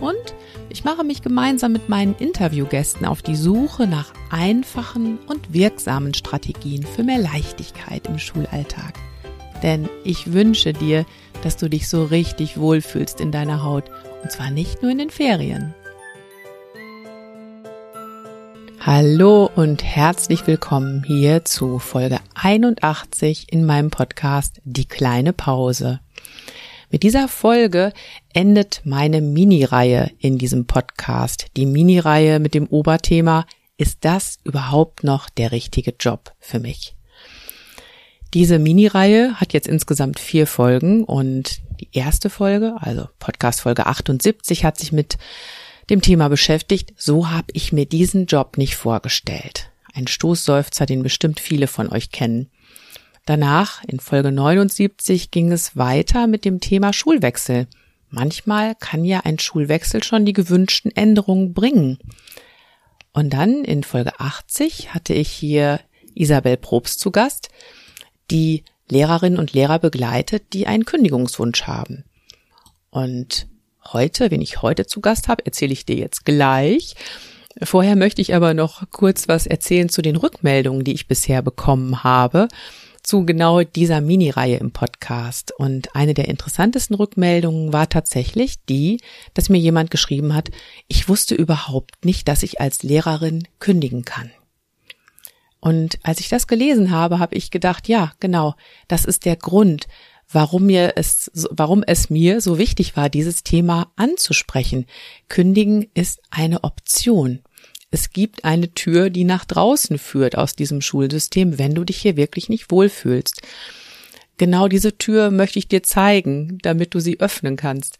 Und ich mache mich gemeinsam mit meinen Interviewgästen auf die Suche nach einfachen und wirksamen Strategien für mehr Leichtigkeit im Schulalltag. Denn ich wünsche dir, dass du dich so richtig wohlfühlst in deiner Haut und zwar nicht nur in den Ferien. Hallo und herzlich willkommen hier zu Folge 81 in meinem Podcast Die kleine Pause. Mit dieser Folge endet meine Mini-Reihe in diesem Podcast. Die Mini-Reihe mit dem Oberthema Ist das überhaupt noch der richtige Job für mich? Diese Mini-Reihe hat jetzt insgesamt vier Folgen und die erste Folge, also Podcast Folge 78, hat sich mit dem Thema beschäftigt, so habe ich mir diesen Job nicht vorgestellt. Ein Stoßseufzer, den bestimmt viele von euch kennen. Danach, in Folge 79, ging es weiter mit dem Thema Schulwechsel. Manchmal kann ja ein Schulwechsel schon die gewünschten Änderungen bringen. Und dann in Folge 80 hatte ich hier Isabel Probst zu Gast, die Lehrerinnen und Lehrer begleitet, die einen Kündigungswunsch haben. Und heute, wen ich heute zu Gast habe, erzähle ich dir jetzt gleich. Vorher möchte ich aber noch kurz was erzählen zu den Rückmeldungen, die ich bisher bekommen habe zu genau dieser Mini-Reihe im Podcast. Und eine der interessantesten Rückmeldungen war tatsächlich die, dass mir jemand geschrieben hat, ich wusste überhaupt nicht, dass ich als Lehrerin kündigen kann. Und als ich das gelesen habe, habe ich gedacht, ja, genau, das ist der Grund, warum mir es, warum es mir so wichtig war, dieses Thema anzusprechen. Kündigen ist eine Option. Es gibt eine Tür, die nach draußen führt aus diesem Schulsystem, wenn du dich hier wirklich nicht wohlfühlst. Genau diese Tür möchte ich dir zeigen, damit du sie öffnen kannst.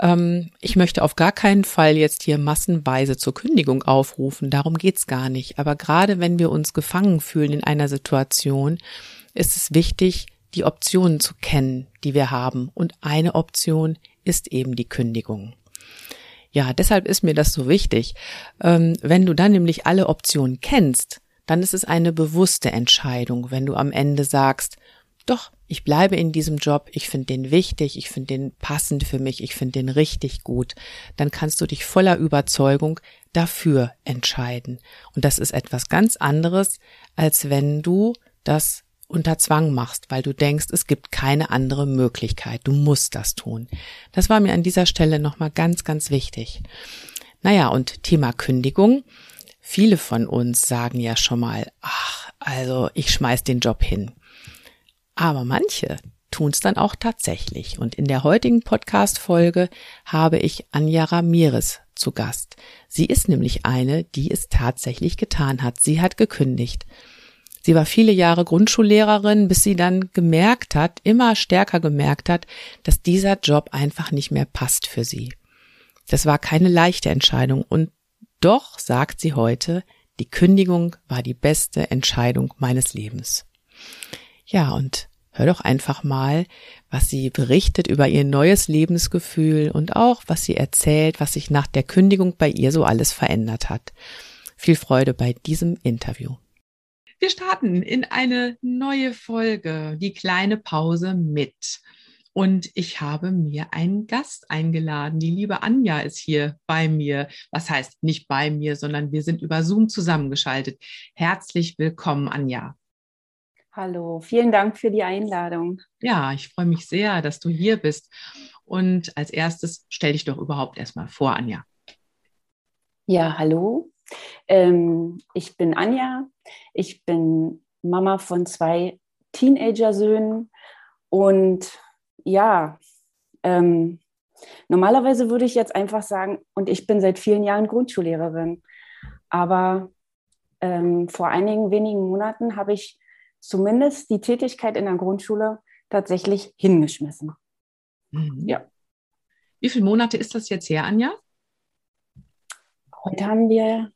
Ähm, ich möchte auf gar keinen Fall jetzt hier massenweise zur Kündigung aufrufen, darum geht's gar nicht. Aber gerade wenn wir uns gefangen fühlen in einer Situation, ist es wichtig, die Optionen zu kennen, die wir haben. Und eine Option ist eben die Kündigung. Ja, deshalb ist mir das so wichtig. Ähm, wenn du dann nämlich alle Optionen kennst, dann ist es eine bewusste Entscheidung, wenn du am Ende sagst, doch, ich bleibe in diesem Job, ich finde den wichtig, ich finde den passend für mich, ich finde den richtig gut, dann kannst du dich voller Überzeugung dafür entscheiden. Und das ist etwas ganz anderes, als wenn du das unter Zwang machst, weil du denkst, es gibt keine andere Möglichkeit. Du musst das tun. Das war mir an dieser Stelle nochmal ganz, ganz wichtig. Naja, und Thema Kündigung. Viele von uns sagen ja schon mal, ach, also ich schmeiß den Job hin. Aber manche tun es dann auch tatsächlich. Und in der heutigen Podcast-Folge habe ich Anja Ramirez zu Gast. Sie ist nämlich eine, die es tatsächlich getan hat. Sie hat gekündigt. Sie war viele Jahre Grundschullehrerin, bis sie dann gemerkt hat, immer stärker gemerkt hat, dass dieser Job einfach nicht mehr passt für sie. Das war keine leichte Entscheidung und doch sagt sie heute, die Kündigung war die beste Entscheidung meines Lebens. Ja, und hör doch einfach mal, was sie berichtet über ihr neues Lebensgefühl und auch, was sie erzählt, was sich nach der Kündigung bei ihr so alles verändert hat. Viel Freude bei diesem Interview. Wir starten in eine neue Folge, die kleine Pause mit. Und ich habe mir einen Gast eingeladen. Die liebe Anja ist hier bei mir. Was heißt nicht bei mir, sondern wir sind über Zoom zusammengeschaltet. Herzlich willkommen, Anja. Hallo, vielen Dank für die Einladung. Ja, ich freue mich sehr, dass du hier bist. Und als erstes stell dich doch überhaupt erstmal vor, Anja. Ja, hallo. Ähm, ich bin Anja, ich bin Mama von zwei Teenager-Söhnen und ja, ähm, normalerweise würde ich jetzt einfach sagen, und ich bin seit vielen Jahren Grundschullehrerin, aber ähm, vor einigen wenigen Monaten habe ich zumindest die Tätigkeit in der Grundschule tatsächlich hingeschmissen. Mhm. Ja. Wie viele Monate ist das jetzt her, Anja? Heute haben wir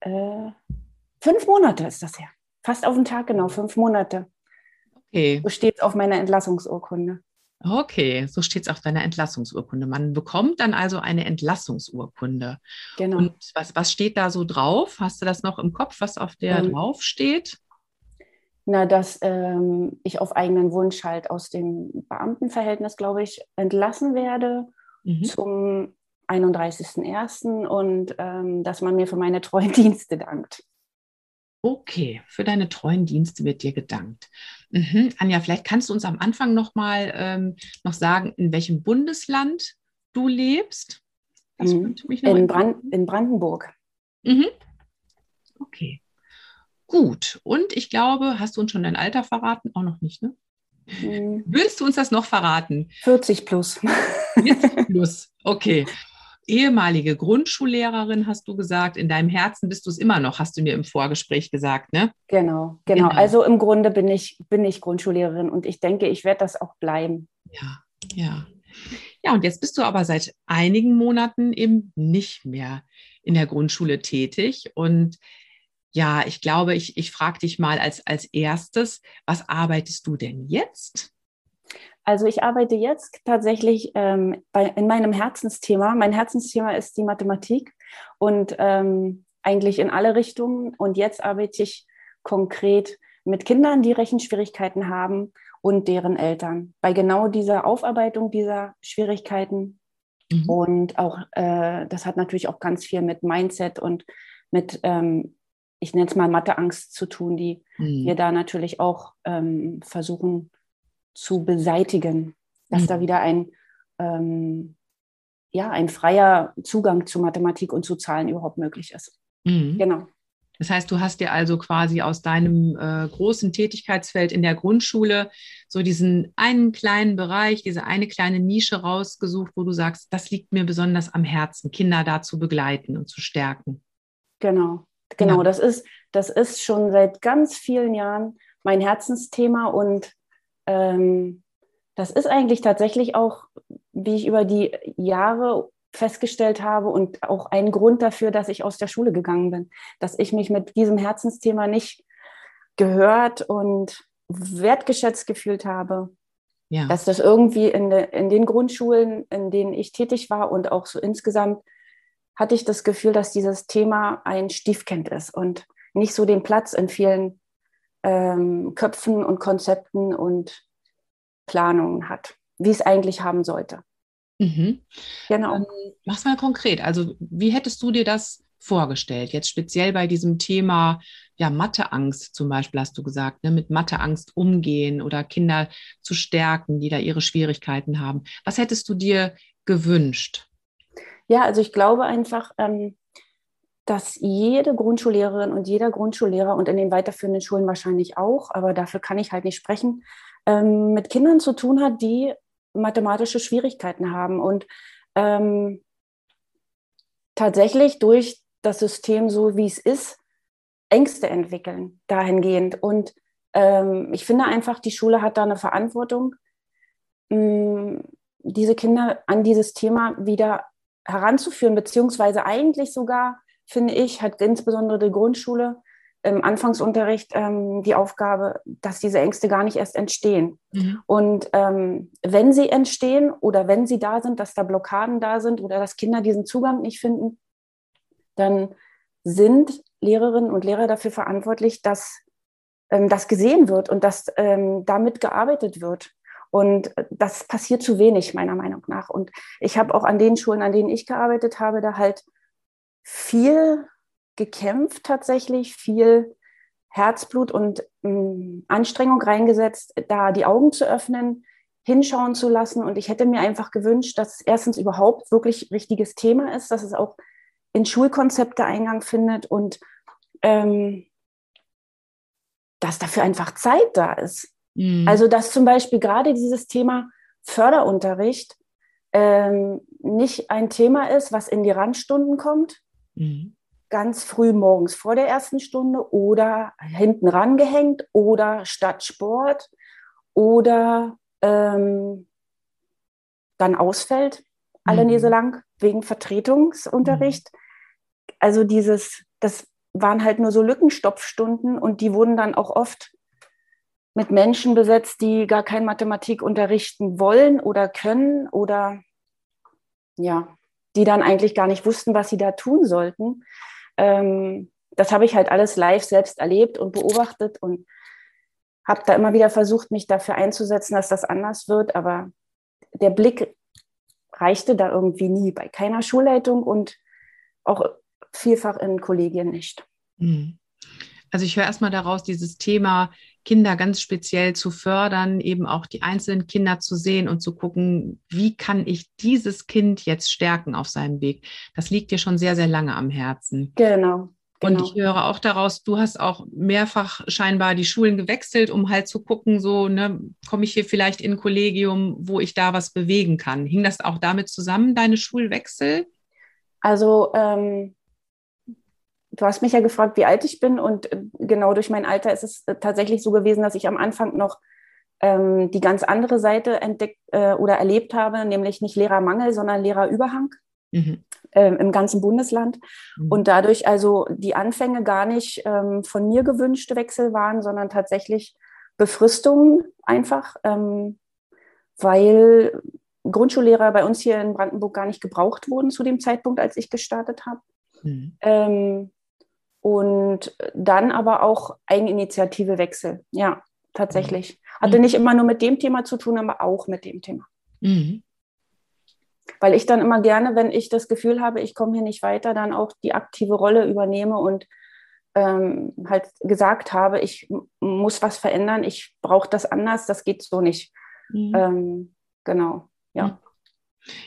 äh, fünf Monate ist das her. fast auf den Tag genau, fünf Monate. Okay. So steht es auf meiner Entlassungsurkunde. Okay, so steht es auf deiner Entlassungsurkunde. Man bekommt dann also eine Entlassungsurkunde. Genau. Und was, was steht da so drauf? Hast du das noch im Kopf, was auf der Ähm, drauf steht? Na, dass ähm, ich auf eigenen Wunsch halt aus dem Beamtenverhältnis, glaube ich, entlassen werde Mhm. zum 31.01. und ähm, dass man mir für meine treuen Dienste dankt. Okay, für deine treuen Dienste wird dir gedankt. Mhm. Anja, vielleicht kannst du uns am Anfang noch mal ähm, noch sagen, in welchem Bundesland du lebst. Das Mhm. mich noch In. Brand in Brandenburg. Mhm. Okay. Gut. Und ich glaube, hast du uns schon dein Alter verraten? Auch noch nicht, ne? Mhm. Willst du uns das noch verraten? 40 plus. 40 plus. Okay. Ehemalige Grundschullehrerin, hast du gesagt. In deinem Herzen bist du es immer noch, hast du mir im Vorgespräch gesagt, ne? Genau, genau, Genau. Also im Grunde bin ich, bin ich Grundschullehrerin und ich denke, ich werde das auch bleiben. Ja, ja. Ja, und jetzt bist du aber seit einigen Monaten eben nicht mehr in der Grundschule tätig. Und ja, ich glaube, ich, ich frage dich mal als, als erstes, was arbeitest du denn jetzt? Also ich arbeite jetzt tatsächlich ähm, bei, in meinem Herzensthema. Mein Herzensthema ist die Mathematik und ähm, eigentlich in alle Richtungen. Und jetzt arbeite ich konkret mit Kindern, die Rechenschwierigkeiten haben und deren Eltern. Bei genau dieser Aufarbeitung dieser Schwierigkeiten. Mhm. Und auch, äh, das hat natürlich auch ganz viel mit Mindset und mit, ähm, ich nenne es mal Matheangst zu tun, die Mhm. wir da natürlich auch ähm, versuchen zu beseitigen, dass Mhm. da wieder ein, ähm, ja, ein freier Zugang zu Mathematik und zu Zahlen überhaupt möglich ist. Mhm. Genau. Das heißt, du hast dir also quasi aus deinem äh, großen Tätigkeitsfeld in der Grundschule so diesen einen kleinen Bereich, diese eine kleine Nische rausgesucht, wo du sagst, das liegt mir besonders am Herzen, Kinder da zu begleiten und zu stärken. Genau, genau. Ja. Das ist, das ist schon seit ganz vielen Jahren mein Herzensthema und ähm, das ist eigentlich tatsächlich auch, wie ich über die Jahre festgestellt habe und auch ein Grund dafür, dass ich aus der Schule gegangen bin, dass ich mich mit diesem Herzensthema nicht gehört und wertgeschätzt gefühlt habe, Ja. dass das irgendwie in, de, in den Grundschulen, in denen ich tätig war und auch so insgesamt, hatte ich das Gefühl, dass dieses Thema ein Stiefkind ist und nicht so den Platz in vielen ähm, Köpfen und Konzepten und Planungen hat, wie es eigentlich haben sollte. Mhm. Genau. Ähm, mach's mal konkret. Also, wie hättest du dir das vorgestellt? Jetzt speziell bei diesem Thema, ja, Matheangst zum Beispiel, hast du gesagt, ne, mit Matheangst umgehen oder Kinder zu stärken, die da ihre Schwierigkeiten haben. Was hättest du dir gewünscht? Ja, also ich glaube einfach, ähm, dass jede Grundschullehrerin und jeder Grundschullehrer und in den weiterführenden Schulen wahrscheinlich auch, aber dafür kann ich halt nicht sprechen, ähm, mit Kindern zu tun hat, die mathematische Schwierigkeiten haben und ähm, tatsächlich durch das System, so wie es ist, Ängste entwickeln dahingehend. Und ähm, ich finde einfach, die Schule hat da eine Verantwortung, mh, diese Kinder an dieses Thema wieder heranzuführen, beziehungsweise eigentlich sogar, finde ich, hat insbesondere die Grundschule im Anfangsunterricht ähm, die Aufgabe, dass diese Ängste gar nicht erst entstehen. Mhm. Und ähm, wenn sie entstehen oder wenn sie da sind, dass da Blockaden da sind oder dass Kinder diesen Zugang nicht finden, dann sind Lehrerinnen und Lehrer dafür verantwortlich, dass ähm, das gesehen wird und dass ähm, damit gearbeitet wird. Und das passiert zu wenig, meiner Meinung nach. Und ich habe auch an den Schulen, an denen ich gearbeitet habe, da halt viel gekämpft tatsächlich, viel Herzblut und mh, Anstrengung reingesetzt, da die Augen zu öffnen, hinschauen zu lassen. Und ich hätte mir einfach gewünscht, dass es erstens überhaupt wirklich richtiges Thema ist, dass es auch in Schulkonzepte Eingang findet und ähm, dass dafür einfach Zeit da ist. Mhm. Also dass zum Beispiel gerade dieses Thema Förderunterricht ähm, nicht ein Thema ist, was in die Randstunden kommt, Mhm. ganz früh morgens vor der ersten Stunde oder hinten rangehängt oder statt Sport oder ähm, dann ausfällt, alle Mhm. Lang, wegen Vertretungsunterricht. Also dieses, das waren halt nur so Lückenstopfstunden und die wurden dann auch oft mit Menschen besetzt, die gar kein Mathematik unterrichten wollen oder können oder ja, die dann eigentlich gar nicht wussten, was sie da tun sollten. Ähm, das habe ich halt alles live selbst erlebt und beobachtet und habe da immer wieder versucht, mich dafür einzusetzen, dass das anders wird. Aber der Blick reichte da irgendwie nie bei keiner Schulleitung und auch vielfach in Kollegien nicht. Hm. Also ich höre erstmal daraus, dieses Thema Kinder ganz speziell zu fördern, eben auch die einzelnen Kinder zu sehen und zu gucken, wie kann ich dieses Kind jetzt stärken auf seinem Weg. Das liegt dir schon sehr, sehr lange am Herzen. Genau. Genau. Und ich höre auch daraus, du hast auch mehrfach scheinbar die Schulen gewechselt, um halt zu gucken, so, ne, komme ich hier vielleicht in ein Kollegium, wo ich da was bewegen kann. Hing das auch damit zusammen, deine Schulwechsel? Also ähm, du hast mich ja gefragt, wie alt ich bin und äh, genau durch mein Alter ist es äh, tatsächlich so gewesen, dass ich am Anfang noch ähm, die ganz andere Seite entdeckt äh, oder erlebt habe, nämlich nicht Lehrermangel, sondern Lehrerüberhang mhm. ähm, im ganzen Bundesland. Mhm. Und dadurch also die Anfänge gar nicht ähm, von mir gewünschte Wechsel waren, sondern tatsächlich Befristungen einfach, ähm, weil Grundschullehrer bei uns hier in Brandenburg gar nicht gebraucht wurden zu dem Zeitpunkt, als ich gestartet habe. Mhm. Ähm, und dann aber auch Eigeninitiative Wechsel. Ja, tatsächlich. Mhm. Hatte nicht immer nur mit dem Thema zu tun, aber auch mit dem Thema. Mhm. Weil ich dann immer gerne, wenn ich das Gefühl habe, ich komme hier nicht weiter, dann auch die aktive Rolle übernehme und ähm, halt gesagt habe, ich muss was verändern, ich brauche das anders, das geht so nicht. Mhm. Ähm, genau, ja. Mhm.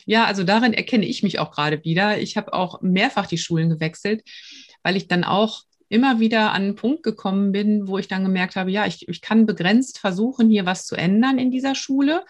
Ja, also darin erkenne ich mich auch gerade wieder. Ich habe auch mehrfach die Schulen gewechselt weil ich dann auch immer wieder an einen Punkt gekommen bin, wo ich dann gemerkt habe, ja, ich, ich kann begrenzt versuchen, hier was zu ändern in dieser Schule.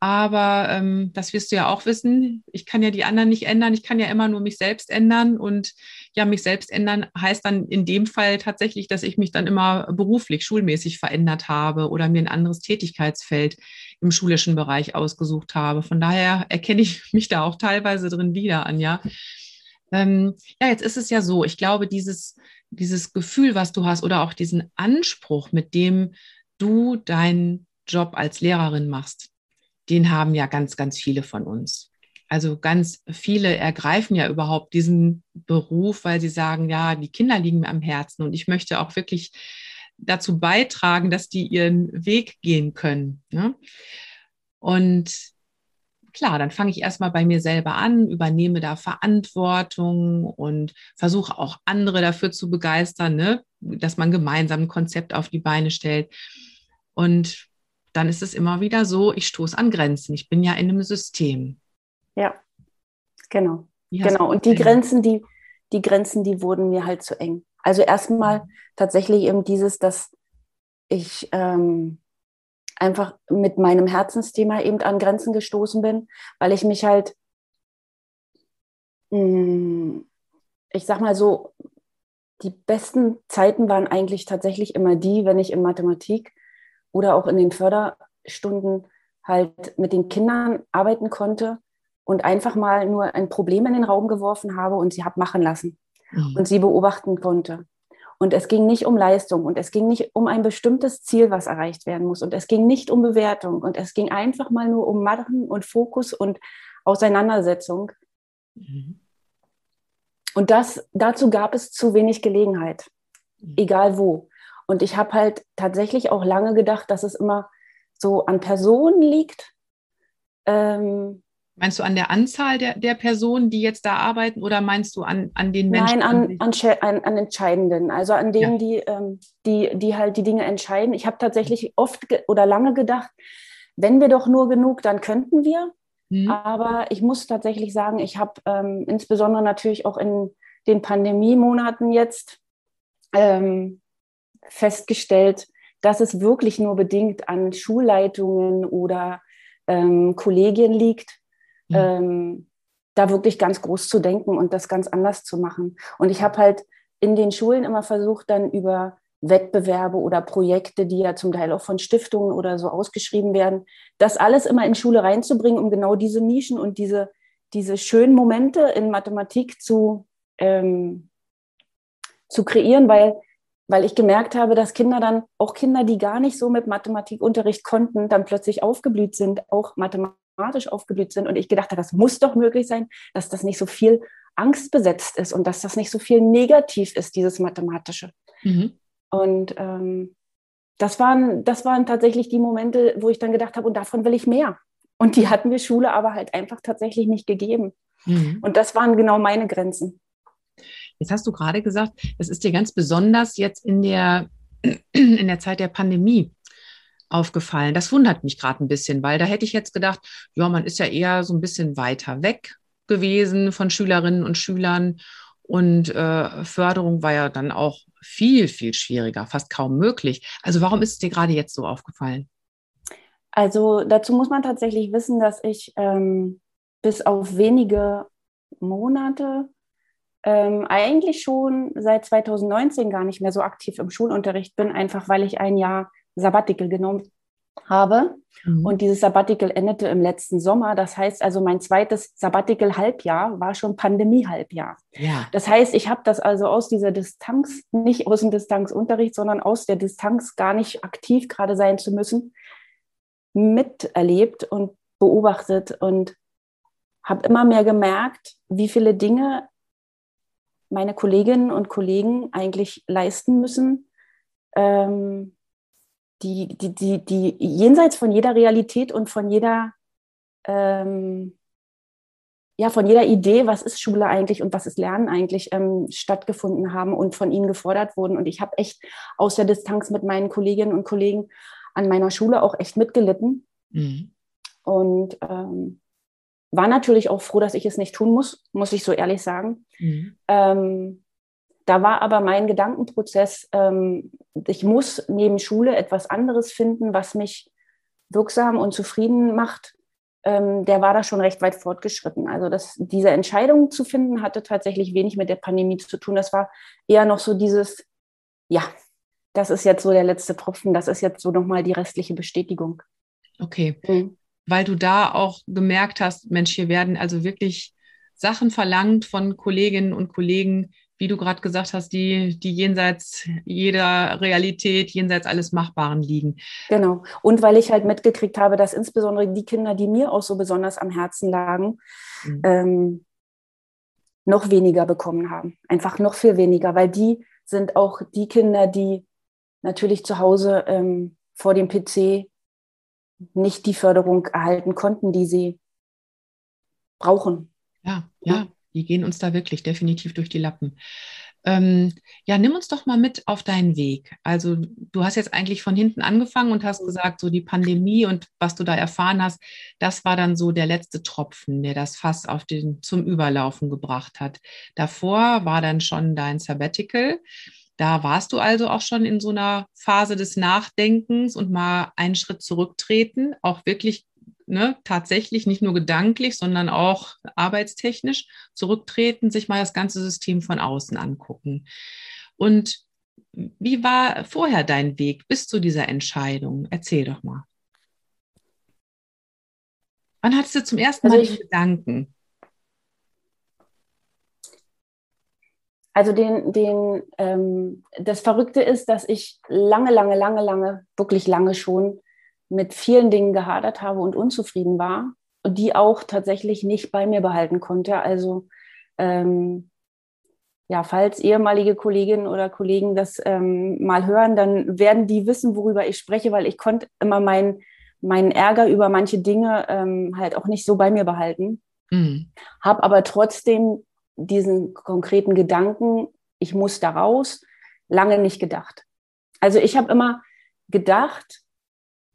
Aber ähm, das wirst du ja auch wissen, ich kann ja die anderen nicht ändern, ich kann ja immer nur mich selbst ändern. Und ja, mich selbst ändern heißt dann in dem Fall tatsächlich, dass ich mich dann immer beruflich, schulmäßig verändert habe oder mir ein anderes Tätigkeitsfeld im schulischen Bereich ausgesucht habe. Von daher erkenne ich mich da auch teilweise drin wieder, Anja. Ähm, ja, jetzt ist es ja so, ich glaube, dieses, dieses Gefühl, was du hast oder auch diesen Anspruch, mit dem du deinen Job als Lehrerin machst, den haben ja ganz, ganz viele von uns. Also ganz viele ergreifen ja überhaupt diesen Beruf, weil sie sagen, ja, die Kinder liegen mir am Herzen und ich möchte auch wirklich dazu beitragen, dass die ihren Weg gehen können. Ne? Und klar, dann fange ich erstmal bei mir selber an, übernehme da Verantwortung und versuche auch andere dafür zu begeistern, ne? dass man gemeinsam ein Konzept auf die Beine stellt. Und dann ist es immer wieder so, ich stoße an Grenzen. Ich bin ja in einem System. Ja, genau. Genau. Und die Grenzen, die, die Grenzen, die wurden mir halt zu eng. Also erstmal mhm. tatsächlich eben dieses, dass ich ähm, einfach mit meinem Herzensthema eben an Grenzen gestoßen bin, weil ich mich halt, mm, ich sag mal so, die besten Zeiten waren eigentlich tatsächlich immer die, wenn ich in Mathematik oder auch in den Förderstunden halt mit den Kindern arbeiten konnte und einfach mal nur ein Problem in den Raum geworfen habe und sie habe machen lassen mhm. und sie beobachten konnte. Und es ging nicht um Leistung und es ging nicht um ein bestimmtes Ziel, was erreicht werden muss. Und es ging nicht um Bewertung und es ging einfach mal nur um Machen und Fokus und Auseinandersetzung. Mhm. Und das, dazu gab es zu wenig Gelegenheit, mhm. egal wo. Und ich habe halt tatsächlich auch lange gedacht, dass es immer so an Personen liegt, ähm, Meinst du an der Anzahl der, der Personen, die jetzt da arbeiten, oder meinst du an, an den Menschen? Nein, an, an, an, Entscheidenden, also an denen, ja. die, ähm, die, die halt die Dinge entscheiden. Ich habe tatsächlich oft oder lange gedacht, wenn wir doch nur genug, dann könnten wir. Mhm. Aber ich muss tatsächlich sagen, ich habe ähm, insbesondere natürlich auch in den Pandemiemonaten jetzt ähm, festgestellt, dass es wirklich nur bedingt an Schulleitungen oder ähm, Kollegien liegt, mhm. ähm, da wirklich ganz groß zu denken und das ganz anders zu machen. Und ich habe halt in den Schulen immer versucht, dann über Wettbewerbe oder Projekte, die ja zum Teil auch von Stiftungen oder so ausgeschrieben werden, das alles immer in Schule reinzubringen, um genau diese Nischen und diese, diese schönen Momente in Mathematik zu, ähm, zu kreieren, weil, weil ich gemerkt habe, dass Kinder dann, auch Kinder, die gar nicht so mit Mathematikunterricht konnten, dann plötzlich aufgeblüht sind, auch mathematisch aufgeblüht sind. Und ich gedacht habe, das muss doch möglich sein, dass das nicht so viel angstbesetzt ist und dass das nicht so viel negativ ist, dieses Mathematische. Mhm. Und ähm, das, waren, das waren tatsächlich die Momente, wo ich dann gedacht habe, und davon will ich mehr. Und die hatten wir Schule aber halt einfach tatsächlich nicht gegeben. Mhm. Und das waren genau meine Grenzen. Jetzt hast du gerade gesagt, es ist dir ganz besonders jetzt in der, in der Zeit der Pandemie aufgefallen. Das wundert mich gerade ein bisschen, weil da hätte ich jetzt gedacht, ja, man ist ja eher so ein bisschen weiter weg gewesen von Schülerinnen und Schülern und äh, Förderung war ja dann auch viel, viel schwieriger, fast kaum möglich. Also warum ist es dir gerade jetzt so aufgefallen? Also dazu muss man tatsächlich wissen, dass ich ähm, bis auf wenige Monate ähm, eigentlich schon seit 2019 gar nicht mehr so aktiv im Schulunterricht bin, einfach weil ich ein Jahr Sabbatical genommen habe. Mhm. Und dieses Sabbatical endete im letzten Sommer. Das heißt also, mein zweites Sabbatical-Halbjahr war schon Pandemie-Halbjahr. Ja. Das heißt, ich habe das also aus dieser Distanz, nicht aus dem Distanzunterricht, sondern aus der Distanz gar nicht aktiv gerade sein zu müssen, miterlebt und beobachtet und habe immer mehr gemerkt, wie viele Dinge meine Kolleginnen und Kollegen eigentlich leisten müssen, ähm, die, die, die, die jenseits von jeder Realität und von jeder, ähm, ja, von jeder Idee, was ist Schule eigentlich und was ist Lernen eigentlich, ähm, stattgefunden haben und von ihnen gefordert wurden. Und ich habe echt aus der Distanz mit meinen Kolleginnen und Kollegen an meiner Schule auch echt mitgelitten. Mhm. Und ähm, war natürlich auch froh, dass ich es nicht tun muss, muss ich so ehrlich sagen. Mhm. Da war aber mein Gedankenprozess, ähm, ich muss neben Schule etwas anderes finden, was mich wirksam und zufrieden macht. Ähm, der war da schon recht weit fortgeschritten. Also das, diese Entscheidung zu finden, hatte tatsächlich wenig mit der Pandemie zu tun. Das war eher noch so dieses, ja, das ist jetzt so der letzte Tropfen, das ist jetzt so nochmal die restliche Bestätigung. Okay. Mhm. Weil du da auch gemerkt hast, Mensch, hier werden also wirklich Sachen verlangt von Kolleginnen und Kollegen, wie du gerade gesagt hast, die, die jenseits jeder Realität, jenseits alles Machbaren liegen. Genau. Und weil ich halt mitgekriegt habe, dass insbesondere die Kinder, die mir auch so besonders am Herzen lagen, mhm. ähm, noch weniger bekommen haben. Einfach noch viel weniger, weil die sind auch die Kinder, die natürlich zu Hause ähm, vor dem PC nicht die Förderung erhalten konnten, die sie brauchen. Ja, ja, die gehen uns da wirklich definitiv durch die Lappen. Ähm, ja, nimm uns doch mal mit auf deinen Weg. Also du hast jetzt eigentlich von hinten angefangen und hast gesagt, so die Pandemie und was du da erfahren hast, das war dann so der letzte Tropfen, der das Fass auf den, zum Überlaufen gebracht hat. Davor war dann schon dein Sabbatical. Da warst du also auch schon in so einer Phase des Nachdenkens und mal einen Schritt zurücktreten, auch wirklich ne, tatsächlich nicht nur gedanklich, sondern auch arbeitstechnisch zurücktreten, sich mal das ganze System von außen angucken. Und wie war vorher dein Weg bis zu dieser Entscheidung? Erzähl doch mal. Wann hattest du zum ersten Mal also ich, Gedanken? Also den, den, ähm, das Verrückte ist, dass ich lange, lange, lange, lange, wirklich lange schon mit vielen Dingen gehadert habe und unzufrieden war und die auch tatsächlich nicht bei mir behalten konnte. Also ähm, ja, falls ehemalige Kolleginnen oder Kollegen das ähm, mal hören, dann werden die wissen, worüber ich spreche, weil ich konnte immer meinen meinen Ärger über manche Dinge ähm, halt auch nicht so bei mir behalten. Mhm. Habe aber trotzdem diesen konkreten Gedanken, ich muss da raus, lange nicht gedacht. Also ich habe immer gedacht,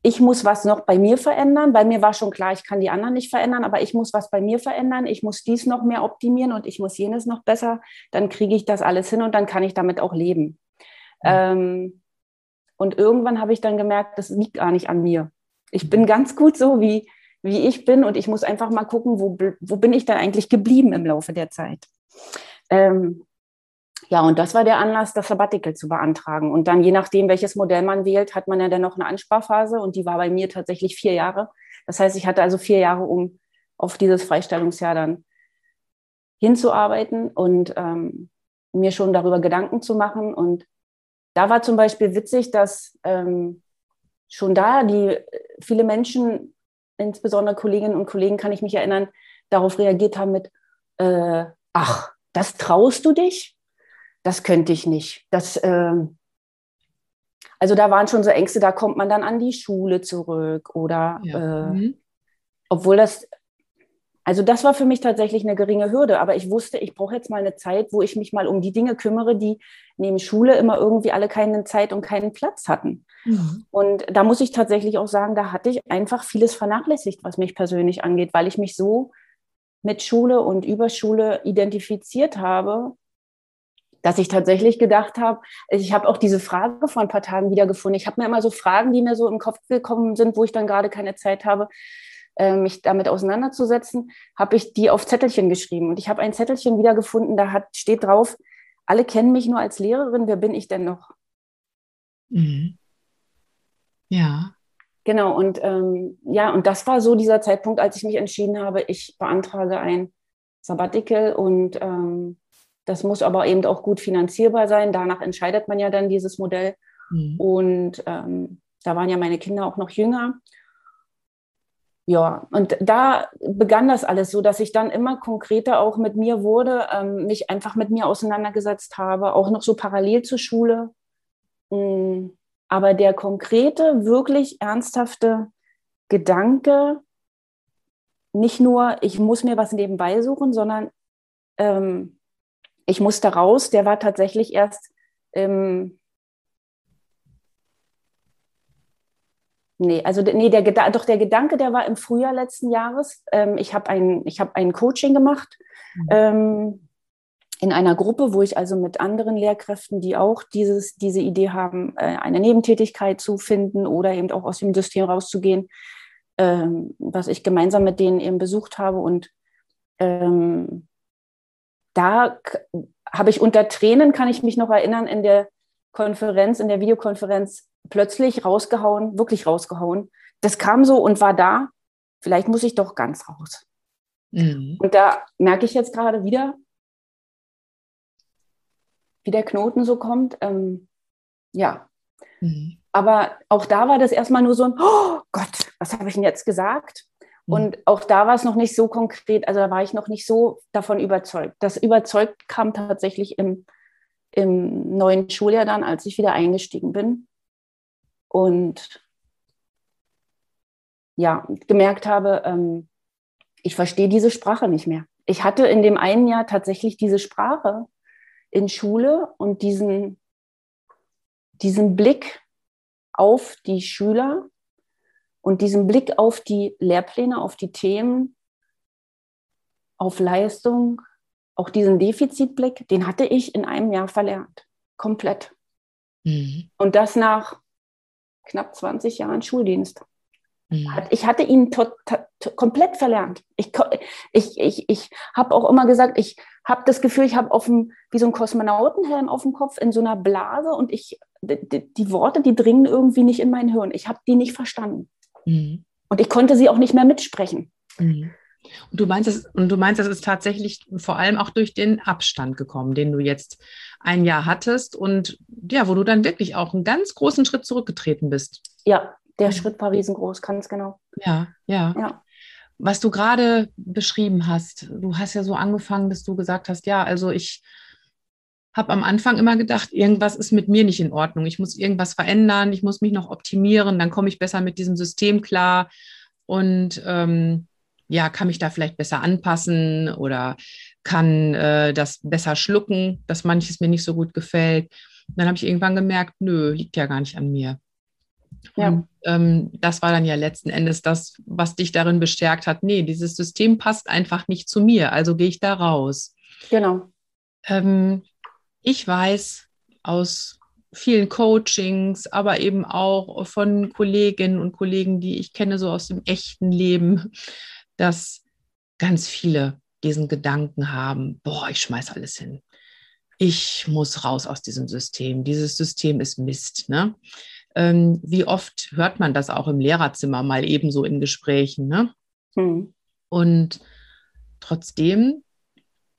ich muss was noch bei mir verändern. Bei mir war schon klar, ich kann die anderen nicht verändern, aber ich muss was bei mir verändern. Ich muss dies noch mehr optimieren und ich muss jenes noch besser. Dann kriege ich das alles hin und dann kann ich damit auch leben. Mhm. Ähm, und irgendwann habe ich dann gemerkt, das liegt gar nicht an mir. Ich bin ganz gut so, wie, wie ich bin und ich muss einfach mal gucken, wo, wo bin ich dann eigentlich geblieben im Laufe der Zeit. Ähm, ja, und das war der Anlass, das Sabbatical zu beantragen. Und dann, je nachdem, welches Modell man wählt, hat man ja dann noch eine Ansparphase und die war bei mir tatsächlich vier Jahre. Das heißt, ich hatte also vier Jahre, um auf dieses Freistellungsjahr dann hinzuarbeiten. Und ähm, mir schon darüber Gedanken zu machen. Und da war zum Beispiel witzig, dass ähm, schon da die viele Menschen, insbesondere Kolleginnen und Kollegen, kann ich mich erinnern, darauf reagiert haben mit, äh, ach, das traust du dich? Das könnte ich nicht. Das, äh, also da waren schon so Ängste, da kommt man dann an die Schule zurück oder ja. äh, mhm. obwohl das also das war für mich tatsächlich eine geringe Hürde, aber ich wusste, ich brauche jetzt mal eine Zeit, wo ich mich mal um die Dinge kümmere, die neben Schule immer irgendwie alle keine Zeit und keinen Platz hatten. Mhm. Und da muss ich tatsächlich auch sagen, da hatte ich einfach vieles vernachlässigt, was mich persönlich angeht, weil ich mich so mit Schule und Überschule identifiziert habe, dass ich tatsächlich gedacht habe, ich habe auch diese Frage vor ein paar Tagen wiedergefunden. Ich habe mir immer so Fragen, die mir so im Kopf gekommen sind, wo ich dann gerade keine Zeit habe äh, mich damit auseinanderzusetzen, habe ich die auf Zettelchen geschrieben. Und ich habe ein Zettelchen wiedergefunden, da hat, steht drauf, alle kennen mich nur als Lehrerin, wer bin ich denn noch? Mhm. Ja. Genau, und ähm, ja, und das war so dieser Zeitpunkt, als ich mich entschieden habe, ich beantrage ein Sabbatical und ähm, das muss aber eben auch gut finanzierbar sein. Danach entscheidet man ja dann dieses Modell. Mhm. Und ähm, da waren ja meine Kinder auch noch jünger ja, und da begann das alles so, dass ich dann immer konkreter auch mit mir wurde, ähm, mich einfach mit mir auseinandergesetzt habe, auch noch so parallel zur Schule. Mm, aber der konkrete, wirklich ernsthafte Gedanke, nicht nur, ich muss mir was nebenbei suchen, sondern ähm, ich muss da raus, der war tatsächlich erst im Nee, also nee, der doch der Gedanke, der war im Frühjahr letzten Jahres. Ähm, ich habe ein, hab ein Coaching gemacht mhm. ähm, in einer Gruppe, wo ich also mit anderen Lehrkräften, die auch dieses, diese Idee haben, äh, eine Nebentätigkeit zu finden oder eben auch aus dem System rauszugehen, ähm, was ich gemeinsam mit denen eben besucht habe. Und ähm, da habe ich unter Tränen, kann ich mich noch erinnern, in der Konferenz, in der Videokonferenz plötzlich rausgehauen, wirklich rausgehauen. Das kam so und war da. Vielleicht muss ich doch ganz raus. Mhm. Und da merke ich jetzt gerade wieder, wie der Knoten so kommt. Ähm, ja. Mhm. Aber auch da war das erstmal nur so ein, oh Gott, was habe ich denn jetzt gesagt? Mhm. Und auch da war es noch nicht so konkret, also da war ich noch nicht so davon überzeugt. Das überzeugt kam tatsächlich im, im neuen Schuljahr dann, als ich wieder eingestiegen bin und ja, gemerkt habe, ähm, ich verstehe diese Sprache nicht mehr. Ich hatte in dem einen Jahr tatsächlich diese Sprache in Schule und diesen, diesen Blick auf die Schüler und diesen Blick auf die Lehrpläne, auf die Themen, auf Leistung, auch diesen Defizitblick, den hatte ich in einem Jahr verlernt. Komplett. Mhm. Und das nach knapp 20 Jahren Schuldienst. Mhm. Ich hatte ihn komplett verlernt. Ich, ich, ich, ich habe auch immer gesagt, ich habe das Gefühl, ich habe wie so ein Kosmonautenhelm auf dem Kopf in so einer Blase und ich, die, die Worte, die dringen irgendwie nicht in mein Hirn. Ich habe die nicht verstanden. Mhm. Und ich konnte sie auch nicht mehr mitsprechen. Mhm. Und du meinst, das, und du meinst, das ist tatsächlich vor allem auch durch den Abstand gekommen, den du jetzt ein Jahr hattest und ja, wo du dann wirklich auch einen ganz großen Schritt zurückgetreten bist. Ja, der Schritt war riesengroß, ganz genau. Ja, ja. ja. Was du gerade beschrieben hast, du hast ja so angefangen, dass du gesagt hast, ja, also ich habe am Anfang immer gedacht, irgendwas ist mit mir nicht in Ordnung. Ich muss irgendwas verändern, ich muss mich noch optimieren, dann komme ich besser mit diesem System klar. Und ähm, ja, kann mich da vielleicht besser anpassen oder kann äh, das besser schlucken, dass manches mir nicht so gut gefällt. dann habe ich irgendwann gemerkt, nö, liegt ja gar nicht an mir. Ja. Und ähm, das war dann ja letzten Endes das, was dich darin bestärkt hat, nee, dieses System passt einfach nicht zu mir, also gehe ich da raus. Genau. Ähm, ich weiß aus vielen Coachings, aber eben auch von Kolleginnen und Kollegen, die ich kenne, so aus dem echten Leben, dass ganz viele diesen Gedanken haben, boah, ich schmeiß alles hin. Ich muss raus aus diesem System. Dieses System ist Mist. Ne? Ähm, wie oft hört man das auch im Lehrerzimmer mal ebenso in Gesprächen? Ne? Hm. Und trotzdem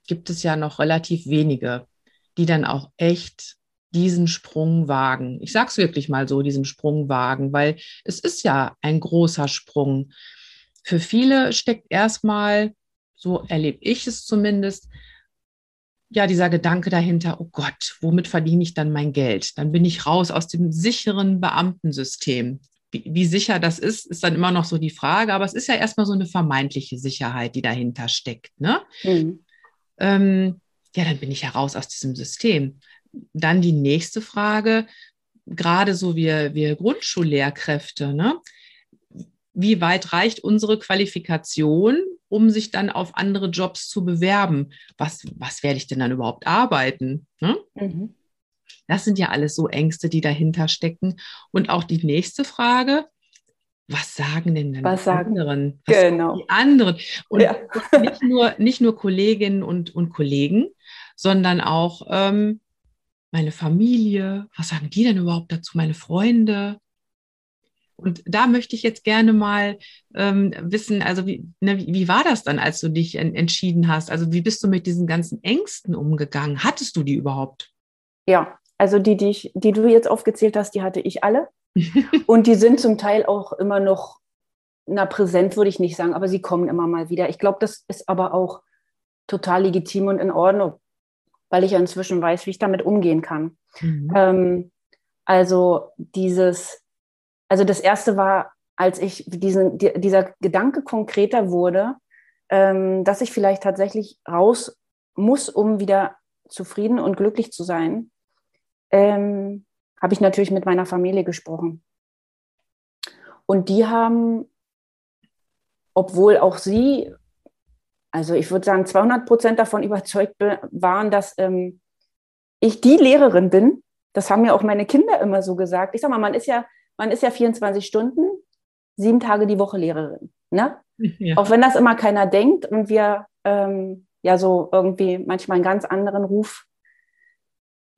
gibt es ja noch relativ wenige, die dann auch echt diesen Sprung wagen. Ich sage es wirklich mal so, diesen Sprung wagen, weil es ist ja ein großer Sprung. Für viele steckt erstmal, so erlebe ich es zumindest, ja, dieser Gedanke dahinter, oh Gott, womit verdiene ich dann mein Geld? Dann bin ich raus aus dem sicheren Beamtensystem. Wie, wie, sicher das ist, ist dann immer noch so die Frage, aber es ist ja erstmal so eine vermeintliche Sicherheit, die dahinter steckt. Ne? Mhm. Ähm, ja, dann bin ich ja raus aus diesem System. Dann die nächste Frage, gerade so wir, wir Grundschullehrkräfte, ne? wie weit reicht unsere Qualifikation, um sich dann auf andere Jobs zu bewerben? Was, was werde ich denn dann überhaupt arbeiten? Ne? Mhm. Das sind ja alles so Ängste, die dahinter stecken. Und auch die nächste Frage, was sagen denn dann was die anderen? Was genau. die anderen? Und ja. nicht, nur, nicht nur Kolleginnen und, und Kollegen, sondern auch ähm, meine Familie. Was sagen die denn überhaupt dazu? Meine Freunde? Und da möchte ich jetzt gerne mal ähm, wissen, also wie, ne, wie war das dann, als du dich en entschieden hast? Also wie bist du mit diesen ganzen Ängsten umgegangen? Hattest du die überhaupt? Ja, also die, die, ich, die du jetzt aufgezählt hast, die hatte ich alle. und die sind zum Teil auch immer noch, na, präsent würde ich nicht sagen, aber sie kommen immer mal wieder. Ich glaube, das ist aber auch total legitim und in Ordnung, weil ich ja inzwischen weiß, wie ich damit umgehen kann. Mhm. Ähm, also dieses, also das erste war, als ich diesen, die, dieser Gedanke konkreter wurde, ähm, dass ich vielleicht tatsächlich raus muss, um wieder zufrieden und glücklich zu sein, ähm, habe ich natürlich mit meiner Familie gesprochen. Und die haben, obwohl auch sie, also ich würde sagen, 200 Prozent davon überzeugt waren, dass ähm, ich die Lehrerin bin. Das haben ja auch meine Kinder immer so gesagt. Ich sag mal, man ist ja, man ist ja 24 Stunden, sieben Tage die Woche Lehrerin. Ne? Ja. Auch wenn das immer keiner denkt und wir ähm, ja so irgendwie manchmal einen ganz anderen Ruf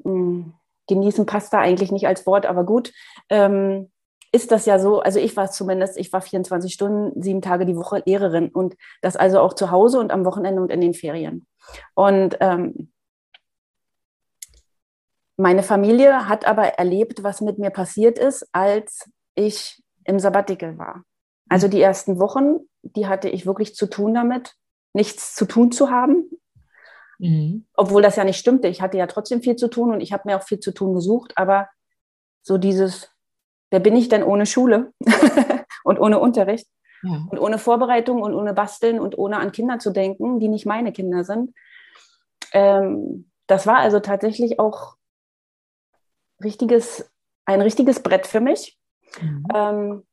mh, hm, genießen passt da eigentlich nicht als Wort, aber gut, ähm, ist das ja so, also ich war zumindest, ich war 24 Stunden, sieben Tage die Woche Lehrerin und das also auch zu Hause und am Wochenende und in den Ferien. Und ähm, meine Familie hat aber erlebt, was mit mir passiert ist, als ich im Sabbatical war. Also die ersten Wochen, die hatte ich wirklich zu tun damit, nichts zu tun zu haben, Mhm. Obwohl das ja nicht stimmte. Ich hatte ja trotzdem viel zu tun und ich habe mir auch viel zu tun gesucht. Aber so dieses, wer bin ich denn ohne Schule und ohne Unterricht ja. und ohne Vorbereitung und ohne Basteln und ohne an Kinder zu denken, die nicht meine Kinder sind. Ähm, das war also tatsächlich auch richtiges, ein richtiges Brett für mich. Mhm. Ähm,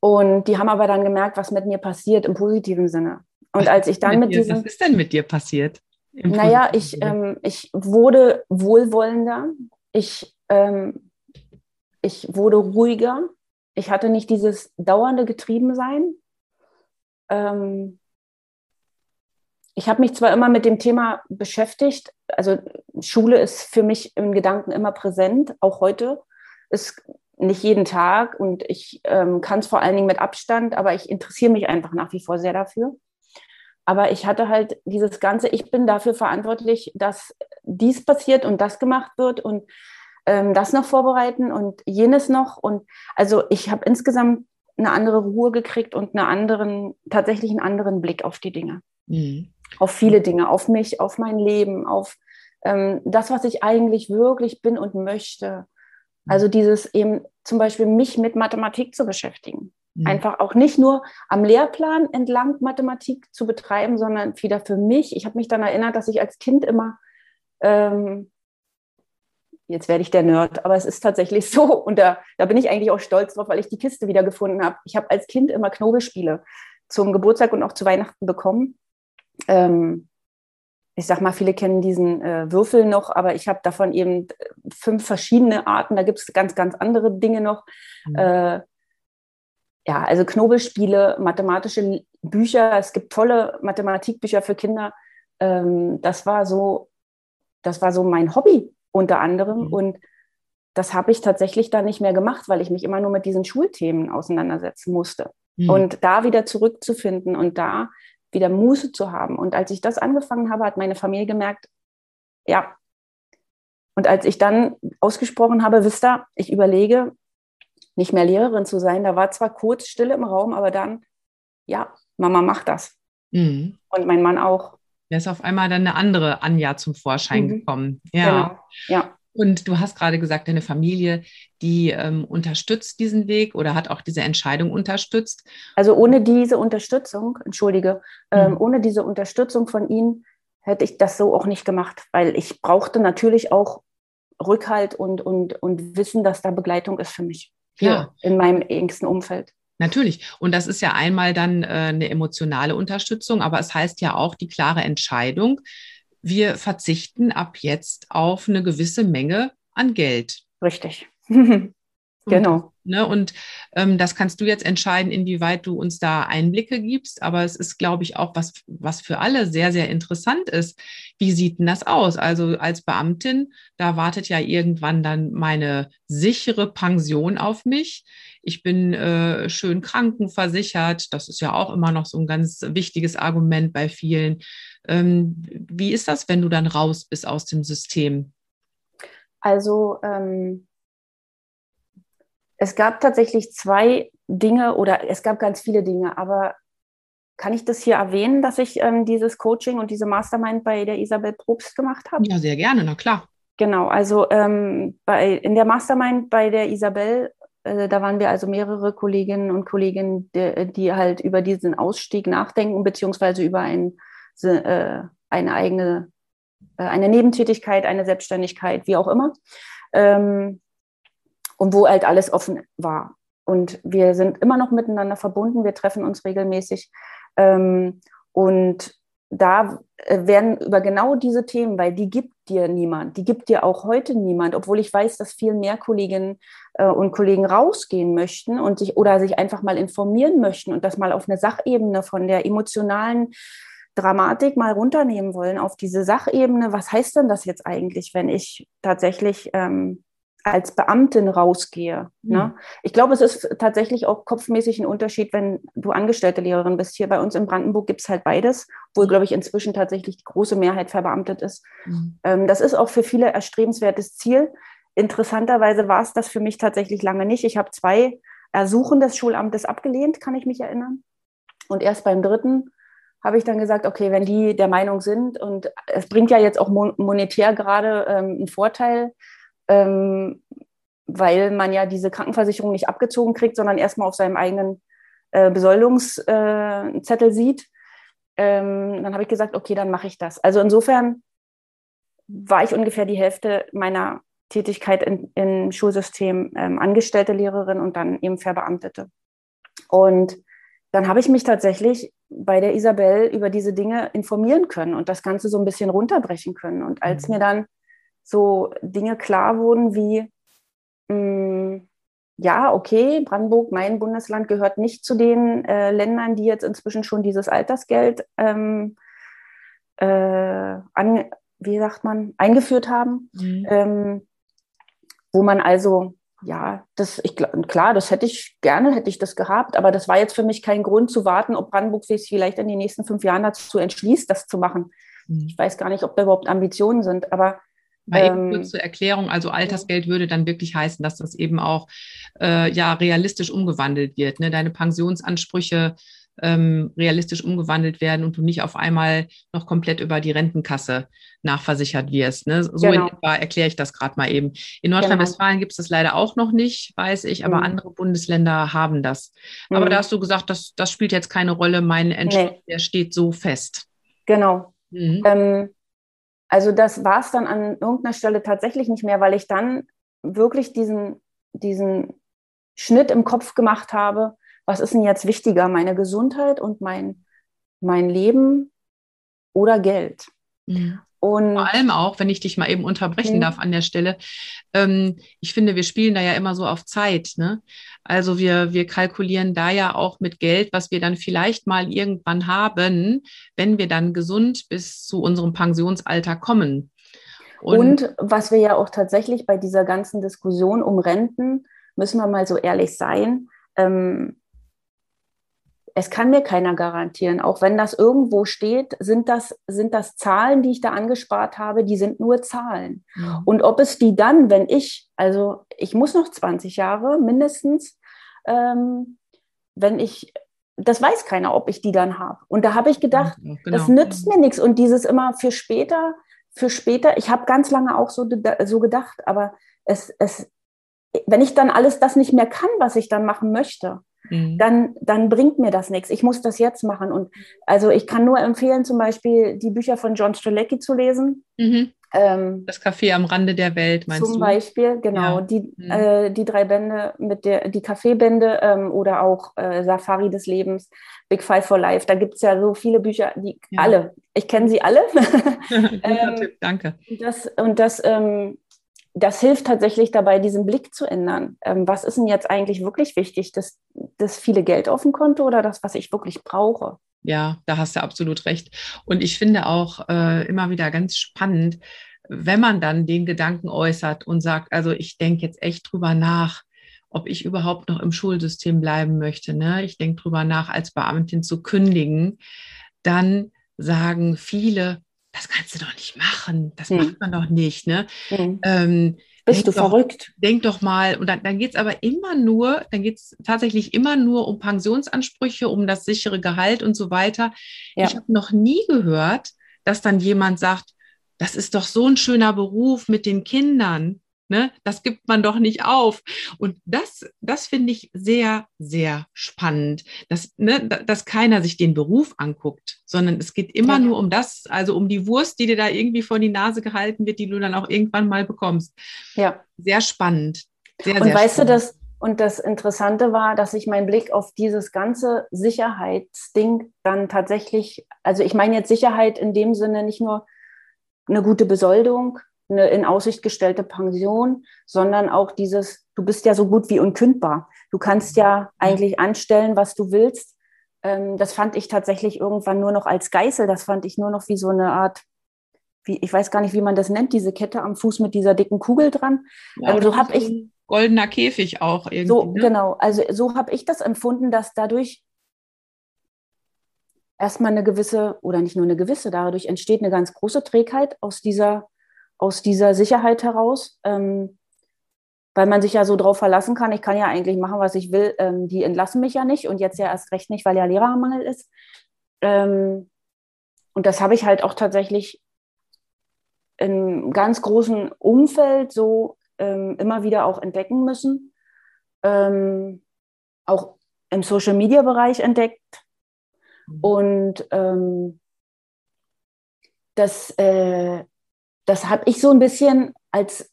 und die haben aber dann gemerkt, was mit mir passiert im positiven Sinne. Und als ich dann mit, mit diesem. Was ist denn mit dir passiert? Naja, ich, ähm, ich wurde wohlwollender, ich, ähm, ich wurde ruhiger, ich hatte nicht dieses dauernde Getriebensein. Ähm, ich habe mich zwar immer mit dem Thema beschäftigt, also Schule ist für mich im Gedanken immer präsent, auch heute. Ist nicht jeden Tag und ich ähm, kann es vor allen Dingen mit Abstand, aber ich interessiere mich einfach nach wie vor sehr dafür. Aber ich hatte halt dieses Ganze, ich bin dafür verantwortlich, dass dies passiert und das gemacht wird und ähm, das noch vorbereiten und jenes noch. Und also ich habe insgesamt eine andere Ruhe gekriegt und einen anderen, tatsächlich einen anderen Blick auf die Dinge. Mhm. Auf viele Dinge, auf mich, auf mein Leben, auf ähm, das, was ich eigentlich wirklich bin und möchte. Also dieses eben zum Beispiel mich mit Mathematik zu beschäftigen. Mhm. Einfach auch nicht nur am Lehrplan entlang Mathematik zu betreiben, sondern wieder für mich. Ich habe mich dann erinnert, dass ich als Kind immer, ähm, jetzt werde ich der Nerd, aber es ist tatsächlich so und da, da bin ich eigentlich auch stolz drauf, weil ich die Kiste wieder gefunden habe. Ich habe als Kind immer Knobelspiele zum Geburtstag und auch zu Weihnachten bekommen. Ähm, ich sag mal, viele kennen diesen äh, Würfel noch, aber ich habe davon eben fünf verschiedene Arten. Da gibt es ganz, ganz andere Dinge noch. Mhm. Äh, ja, also Knobelspiele, mathematische Bücher, es gibt tolle Mathematikbücher für Kinder. Ähm, das war so, das war so mein Hobby unter anderem. Mhm. Und das habe ich tatsächlich dann nicht mehr gemacht, weil ich mich immer nur mit diesen Schulthemen auseinandersetzen musste. Mhm. Und da wieder zurückzufinden und da wieder Muße zu haben. Und als ich das angefangen habe, hat meine Familie gemerkt, ja, Und als ich dann ausgesprochen habe, wisst ihr, ich überlege, nicht mehr Lehrerin zu sein, da war zwar kurz Stille im Raum, aber dann, ja, Mama macht das. Mhm. Und mein Mann auch. Da ist auf einmal dann eine andere Anja zum Vorschein mhm. gekommen. Ja. Genau. Ja. Und du hast gerade gesagt, deine Familie, die ähm, unterstützt diesen Weg oder hat auch diese Entscheidung unterstützt. Also ohne diese Unterstützung, entschuldige, ähm, mhm. ohne diese Unterstützung von ihnen hätte ich das so auch nicht gemacht, weil ich brauchte natürlich auch Rückhalt und, und, und Wissen, dass da Begleitung ist für mich hier ja. in meinem engsten Umfeld. Natürlich. Und das ist ja einmal dann äh, eine emotionale Unterstützung, aber es heißt ja auch die klare Entscheidung, wir verzichten ab jetzt auf eine gewisse Menge an Geld. Richtig. genau. Und, ne, und ähm, das kannst du jetzt entscheiden, inwieweit du uns da Einblicke gibst. Aber es ist, glaube ich, auch was, was für alle sehr, sehr interessant ist. Wie sieht denn das aus? Also als Beamtin, da wartet ja irgendwann dann meine sichere Pension auf mich. Ich bin äh, schön krankenversichert. Das ist ja auch immer noch so ein ganz wichtiges Argument bei vielen. Ähm, wie ist das, wenn du dann raus bist aus dem System? Also ähm, es gab tatsächlich zwei Dinge oder es gab ganz viele Dinge, aber kann ich das hier erwähnen, dass ich ähm, dieses Coaching und diese Mastermind bei der Isabel Probst gemacht habe? Ja, sehr gerne, na klar. Genau, also ähm, bei, in der Mastermind bei der Isabel, äh, da waren wir also mehrere Kolleginnen und Kollegen, die, die halt über diesen Ausstieg nachdenken, beziehungsweise über ein äh, eine eigene, äh, eine Nebentätigkeit, eine Selbstständigkeit, wie auch immer. Ähm, und wo halt alles offen war. Und wir sind immer noch miteinander verbunden, wir treffen uns regelmäßig. Ähm, und da äh, werden über genau diese Themen, weil die gibt dir niemand, die gibt dir auch heute niemand, obwohl ich weiß, dass viel mehr Kolleginnen und Kollegen rausgehen möchten und sich oder sich einfach mal informieren möchten und das mal auf eine Sachebene von der emotionalen Dramatik mal runternehmen wollen auf diese Sachebene. Was heißt denn das jetzt eigentlich, wenn ich tatsächlich ähm, als Beamtin rausgehe? Mhm. Ne? Ich glaube, es ist tatsächlich auch kopfmäßig ein Unterschied, wenn du angestellte Lehrerin bist. Hier bei uns in Brandenburg gibt es halt beides, obwohl, glaube ich, inzwischen tatsächlich die große Mehrheit verbeamtet ist. Mhm. Ähm, das ist auch für viele erstrebenswertes Ziel. Interessanterweise war es das für mich tatsächlich lange nicht. Ich habe zwei Ersuchen des Schulamtes abgelehnt, kann ich mich erinnern. Und erst beim dritten habe ich dann gesagt, okay, wenn die der Meinung sind und es bringt ja jetzt auch monetär gerade ähm, einen Vorteil, ähm, weil man ja diese Krankenversicherung nicht abgezogen kriegt, sondern erstmal auf seinem eigenen äh, Besoldungszettel äh, sieht, ähm, dann habe ich gesagt, okay, dann mache ich das. Also insofern war ich ungefähr die Hälfte meiner Tätigkeit in, im Schulsystem ähm, angestellte Lehrerin und dann eben Verbeamtete. Und dann habe ich mich tatsächlich bei der Isabel über diese Dinge informieren können und das Ganze so ein bisschen runterbrechen können. Und als mhm. mir dann so Dinge klar wurden wie, mh, mm, ja, okay, Brandenburg, mein Bundesland, gehört nicht zu den äh, Ländern, die jetzt inzwischen schon dieses Altersgeld ähm, äh, an, wie sagt man, eingeführt haben, mhm. ähm, wo man also ja, das, ich, klar, das hätte ich gerne, hätte ich das gehabt, aber das war jetzt für mich kein Grund zu warten, ob Brandenburg sich vielleicht in den nächsten fünf Jahren dazu entschließt, das zu machen. Mhm. Ich weiß gar nicht, ob da überhaupt Ambitionen sind, aber Mal eben ähm, kurz zur Erklärung, also Altersgeld würde dann wirklich heißen, dass das eben auch äh, ja realistisch umgewandelt wird. Ne? Deine Pensionsansprüche ähm, realistisch umgewandelt werden und du nicht auf einmal noch komplett über die Rentenkasse nachversichert wirst. Ne? So genau. in etwa erkläre ich das gerade mal eben. In. Nordrhein-Westfalen genau. gibt es das leider auch noch nicht, weiß ich, aber mhm. andere Bundesländer haben das. Mhm. Aber da hast du gesagt, das, das spielt jetzt keine Rolle, mein Entschluss, nee. der steht so fest. Genau. Mhm. Ähm, also das war es dann an irgendeiner Stelle tatsächlich nicht mehr, weil ich dann wirklich diesen, diesen Schnitt im Kopf gemacht habe, was ist denn jetzt wichtiger, meine Gesundheit und mein, mein Leben oder Geld? Mhm. Und Vor allem auch, wenn ich dich mal eben unterbrechen mhm. darf an der Stelle. Ähm, ich finde, wir spielen da ja immer so auf Zeit. Ne? Also wir, wir kalkulieren da ja auch mit Geld, was wir dann vielleicht mal irgendwann haben, wenn wir dann gesund bis zu unserem Pensionsalter kommen. Und, und was wir ja auch tatsächlich bei dieser ganzen Diskussion um Renten, müssen wir mal so ehrlich sein, ähm, es kann mir keiner garantieren. Auch wenn das irgendwo steht, sind das, sind das Zahlen, die ich da angespart habe, die sind nur Zahlen. Mhm. Und ob es die dann, wenn ich, also ich muss noch 20 Jahre mindestens, ähm, wenn ich, das weiß keiner, ob ich die dann habe. Und da habe ich gedacht, ja, genau. das nützt mir nichts. Und dieses immer für später, für später, ich habe ganz lange auch so, so gedacht, aber es, es, wenn ich dann alles das nicht mehr kann, was ich dann machen möchte, mhm. dann, dann bringt mir das nichts. Ich muss das jetzt machen. Und also ich kann nur empfehlen, zum Beispiel die Bücher von John Strzelecki zu lesen. Mhm. Ähm, das Café am Rande der Welt, meinst zum du? Zum Beispiel, genau. Ja. Die, mhm. äh, die drei Bände mit der, die Kaffeebände ähm, oder auch äh, Safari des Lebens, Big Five for Life. Da gibt es ja so viele Bücher, die ja. alle, ich kenne sie alle. ähm, Tipp, danke. Das, und das, ähm, das hilft tatsächlich dabei, diesen Blick zu ändern. Ähm, was ist denn jetzt eigentlich wirklich wichtig? Das, das viele Geld auf dem Konto oder das, was ich wirklich brauche? Ja, da hast du absolut recht. Und ich finde auch äh, immer wieder ganz spannend, wenn man dann den Gedanken äußert und sagt, also ich denke jetzt echt drüber nach, ob ich überhaupt noch im Schulsystem bleiben möchte. Ne? Ich denke drüber nach, als Beamtin zu kündigen. Dann sagen viele, das kannst du doch nicht machen, das hm. macht man doch nicht. Ne? Hm. Ähm, Bist du doch, verrückt? Denk doch mal, und dann, dann geht es aber immer nur, dann geht es tatsächlich immer nur um Pensionsansprüche, um das sichere Gehalt und so weiter. Ja. Ich habe noch nie gehört, dass dann jemand sagt, das ist doch so ein schöner Beruf mit den Kindern. Ne? Das gibt man doch nicht auf. Und das, das finde ich sehr, sehr spannend, dass, ne, dass keiner sich den Beruf anguckt, sondern es geht immer ja. nur um das, also um die Wurst, die dir da irgendwie vor die Nase gehalten wird, die du dann auch irgendwann mal bekommst. Ja. Sehr spannend. Sehr, und sehr weißt spannend. du, das, und das Interessante war, dass ich meinen Blick auf dieses ganze Sicherheitsding dann tatsächlich, also ich meine jetzt Sicherheit in dem Sinne nicht nur eine gute Besoldung, eine in Aussicht gestellte Pension, sondern auch dieses, du bist ja so gut wie unkündbar. Du kannst ja eigentlich anstellen, was du willst. Ähm, das fand ich tatsächlich irgendwann nur noch als Geißel. Das fand ich nur noch wie so eine Art, wie, ich weiß gar nicht, wie man das nennt, diese Kette am Fuß mit dieser dicken Kugel dran. Ja, ähm, so habe ich goldener Käfig auch irgendwie. So ne? genau, also so habe ich das empfunden, dass dadurch erstmal eine gewisse oder nicht nur eine gewisse, dadurch entsteht eine ganz große Trägheit aus dieser aus dieser Sicherheit heraus, ähm, weil man sich ja so drauf verlassen kann, ich kann ja eigentlich machen, was ich will, ähm, die entlassen mich ja nicht und jetzt ja erst recht nicht, weil ja Lehrermangel ist. Ähm, und das habe ich halt auch tatsächlich im ganz großen Umfeld so ähm, immer wieder auch entdecken müssen. Ähm, auch im Social-Media-Bereich entdeckt. Mhm. Und ähm, das, äh, das habe ich so ein bisschen als,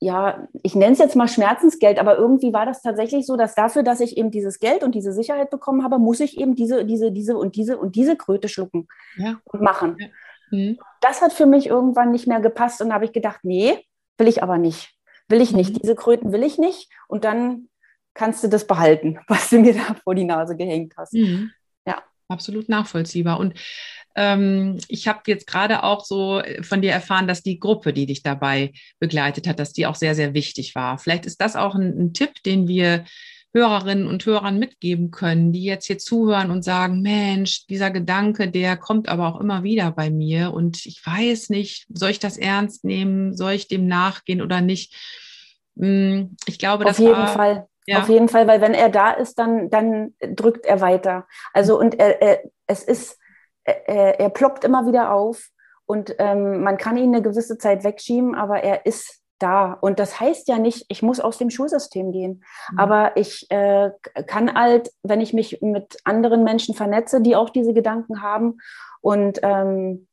ja, ich nenne es jetzt mal Schmerzensgeld, aber irgendwie war das tatsächlich so, dass dafür, dass ich eben dieses Geld und diese Sicherheit bekommen habe, muss ich eben diese, diese, diese und diese und diese Kröte schlucken ja. und machen. Ja. Mhm. Das hat für mich irgendwann nicht mehr gepasst und habe ich gedacht, nee, will ich aber nicht. Will ich nicht. Mhm. Diese Kröten will ich nicht. Und dann kannst du das behalten, was du mir da vor die Nase gehängt hast. Mhm. Ja. Absolut nachvollziehbar. Und ich habe jetzt gerade auch so äh, von dir erfahren, dass die Gruppe, die dich dabei begleitet hat, dass die auch sehr, sehr wichtig war. Vielleicht ist das auch ein, ein Tipp, den wir Hörerinnen und Hörern mitgeben können, die jetzt hier zuhören und sagen, Mensch, dieser Gedanke, der kommt aber auch immer wieder bei mir und ich weiß nicht, soll ich das ernst nehmen, soll ich dem nachgehen oder nicht? Hm, ich glaube, Auf jeden war, Fall. Ja. Auf jeden Fall, weil wenn er da ist, dann, dann drückt er weiter. Also und er, er, es ist er, er ploppt immer wieder auf und ähm, man kann ihn eine gewisse Zeit wegschieben, aber er ist da. Und das heißt ja nicht, ich muss aus dem Schulsystem gehen. Mhm. Aber ich äh, kann halt, wenn ich mich mit anderen Menschen vernetze, die auch diese Gedanken haben und ähm,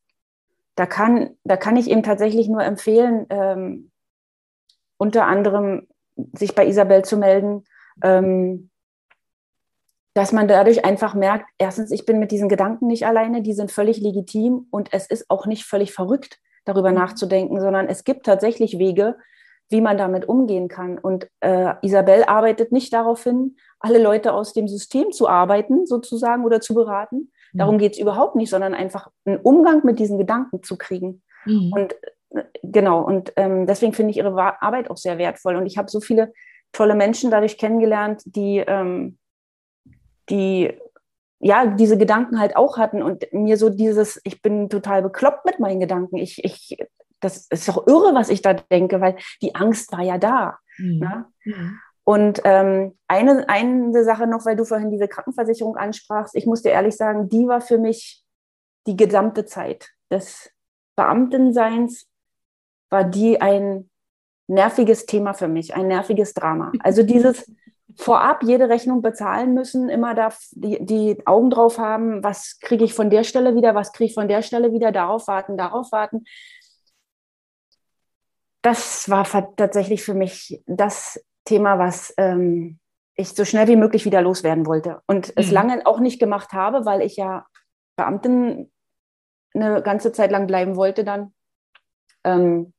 da kann, da kann ich ihm tatsächlich nur empfehlen, ähm, unter anderem sich bei Isabel zu melden, ähm, dass man dadurch einfach merkt, erstens, ich bin mit diesen Gedanken nicht alleine, die sind völlig legitim und es ist auch nicht völlig verrückt, darüber mhm. nachzudenken, sondern es gibt tatsächlich Wege, wie man damit umgehen kann. Und äh, Isabel arbeitet nicht darauf hin, alle Leute aus dem System zu arbeiten, sozusagen, oder zu beraten. Mhm. Darum geht es überhaupt nicht, sondern einfach einen Umgang mit diesen Gedanken zu kriegen. Mhm. Und äh, genau, und ähm, deswegen finde ich ihre Arbeit auch sehr wertvoll. Und ich habe so viele tolle Menschen dadurch kennengelernt, die ähm, die ja, diese Gedanken halt auch hatten und mir so dieses, ich bin total bekloppt mit meinen Gedanken. Ich, ich, das ist doch irre, was ich da denke, weil die Angst war ja da. Mhm. Ne? Mhm. Und ähm, eine, eine Sache noch, weil du vorhin diese Krankenversicherung ansprachst, ich muss dir ehrlich sagen, die war für mich die gesamte Zeit des Beamtenseins, war die ein nerviges Thema für mich, ein nerviges Drama. Also dieses vorab jede Rechnung bezahlen müssen, immer da die, die Augen drauf haben, was kriege ich von der Stelle wieder, was kriege ich von der Stelle wieder, darauf warten, darauf warten. Das war tatsächlich für mich das Thema, was ähm, ich so schnell wie möglich wieder loswerden wollte. Und mhm. es lange auch nicht gemacht habe, weil ich ja Beamtin eine ganze Zeit lang bleiben wollte dann. Ähm,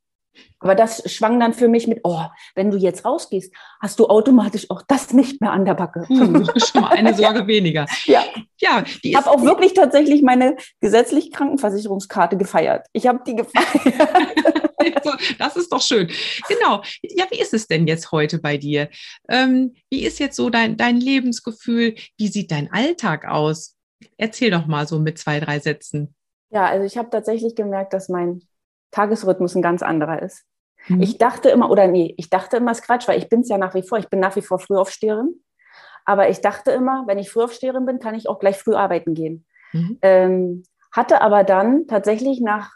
aber das schwang dann für mich mit, oh, wenn du jetzt rausgehst, hast du automatisch auch das nicht mehr an der Backe. Hm, schon mal eine Sorge weniger. Ja, ja ich habe auch wirklich tatsächlich meine gesetzliche Krankenversicherungskarte gefeiert. Ich habe die gefeiert. das ist doch schön. Genau. Ja, wie ist es denn jetzt heute bei dir? Ähm, wie ist jetzt so dein, dein Lebensgefühl? Wie sieht dein Alltag aus? Erzähl doch mal so mit zwei, drei Sätzen. Ja, also ich habe tatsächlich gemerkt, dass mein Tagesrhythmus ein ganz anderer ist. Mhm. Ich dachte immer, oder nee, ich dachte immer, es ist Quatsch, weil ich bin es ja nach wie vor, ich bin nach wie vor Frühaufsteherin. Aber ich dachte immer, wenn ich Frühaufsteherin bin, kann ich auch gleich früh arbeiten gehen. Mhm. Ähm, hatte aber dann tatsächlich nach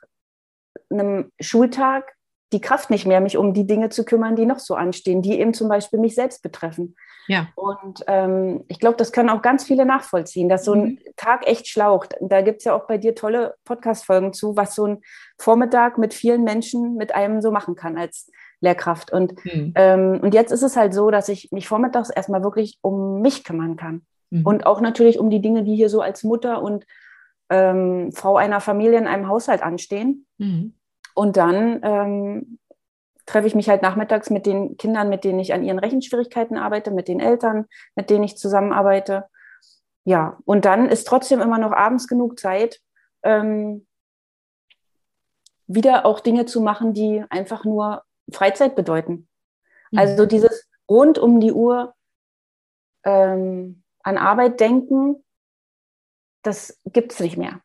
einem Schultag die Kraft nicht mehr, mich um die Dinge zu kümmern, die noch so anstehen, die eben zum Beispiel mich selbst betreffen. Ja. Und ähm, ich glaube, das können auch ganz viele nachvollziehen, dass so ein mhm. Tag echt schlaucht. Da gibt es ja auch bei dir tolle Podcast-Folgen zu, was so ein Vormittag mit vielen Menschen mit einem so machen kann als Lehrkraft. Und, mhm. ähm, und jetzt ist es halt so, dass ich mich vormittags erstmal wirklich um mich kümmern kann. Mhm. Und auch natürlich um die Dinge, die hier so als Mutter und ähm, Frau einer Familie in einem Haushalt anstehen. Mhm. Und dann ähm, treffe ich mich halt nachmittags mit den Kindern, mit denen ich an ihren Rechenschwierigkeiten arbeite, mit den Eltern, mit denen ich zusammenarbeite. Ja, und dann ist trotzdem immer noch abends genug Zeit, ähm, wieder auch Dinge zu machen, die einfach nur Freizeit bedeuten. Mhm. Also dieses rund um die Uhr ähm, an Arbeit denken, das gibt es nicht mehr.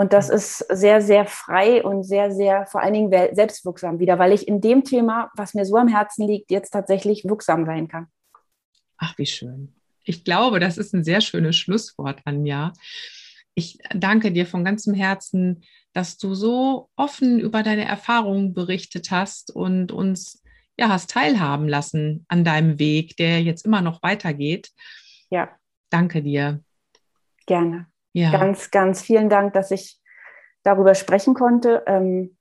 Und das mhm. ist sehr, sehr frei und sehr, sehr vor allen Dingen selbstwirksam wieder, weil ich in dem Thema, was mir so am Herzen liegt, jetzt tatsächlich wirksam sein kann. Ach, wie schön. Ich glaube, das ist ein sehr schönes Schlusswort, Anja. Ich danke dir von ganzem Herzen, dass du so offen über deine Erfahrungen berichtet hast und uns ja hast teilhaben lassen an deinem Weg, der jetzt immer noch weitergeht. Ja. Danke dir. Gerne. Ja. Ganz, ganz vielen Dank, dass ich darüber sprechen konnte. Ähm,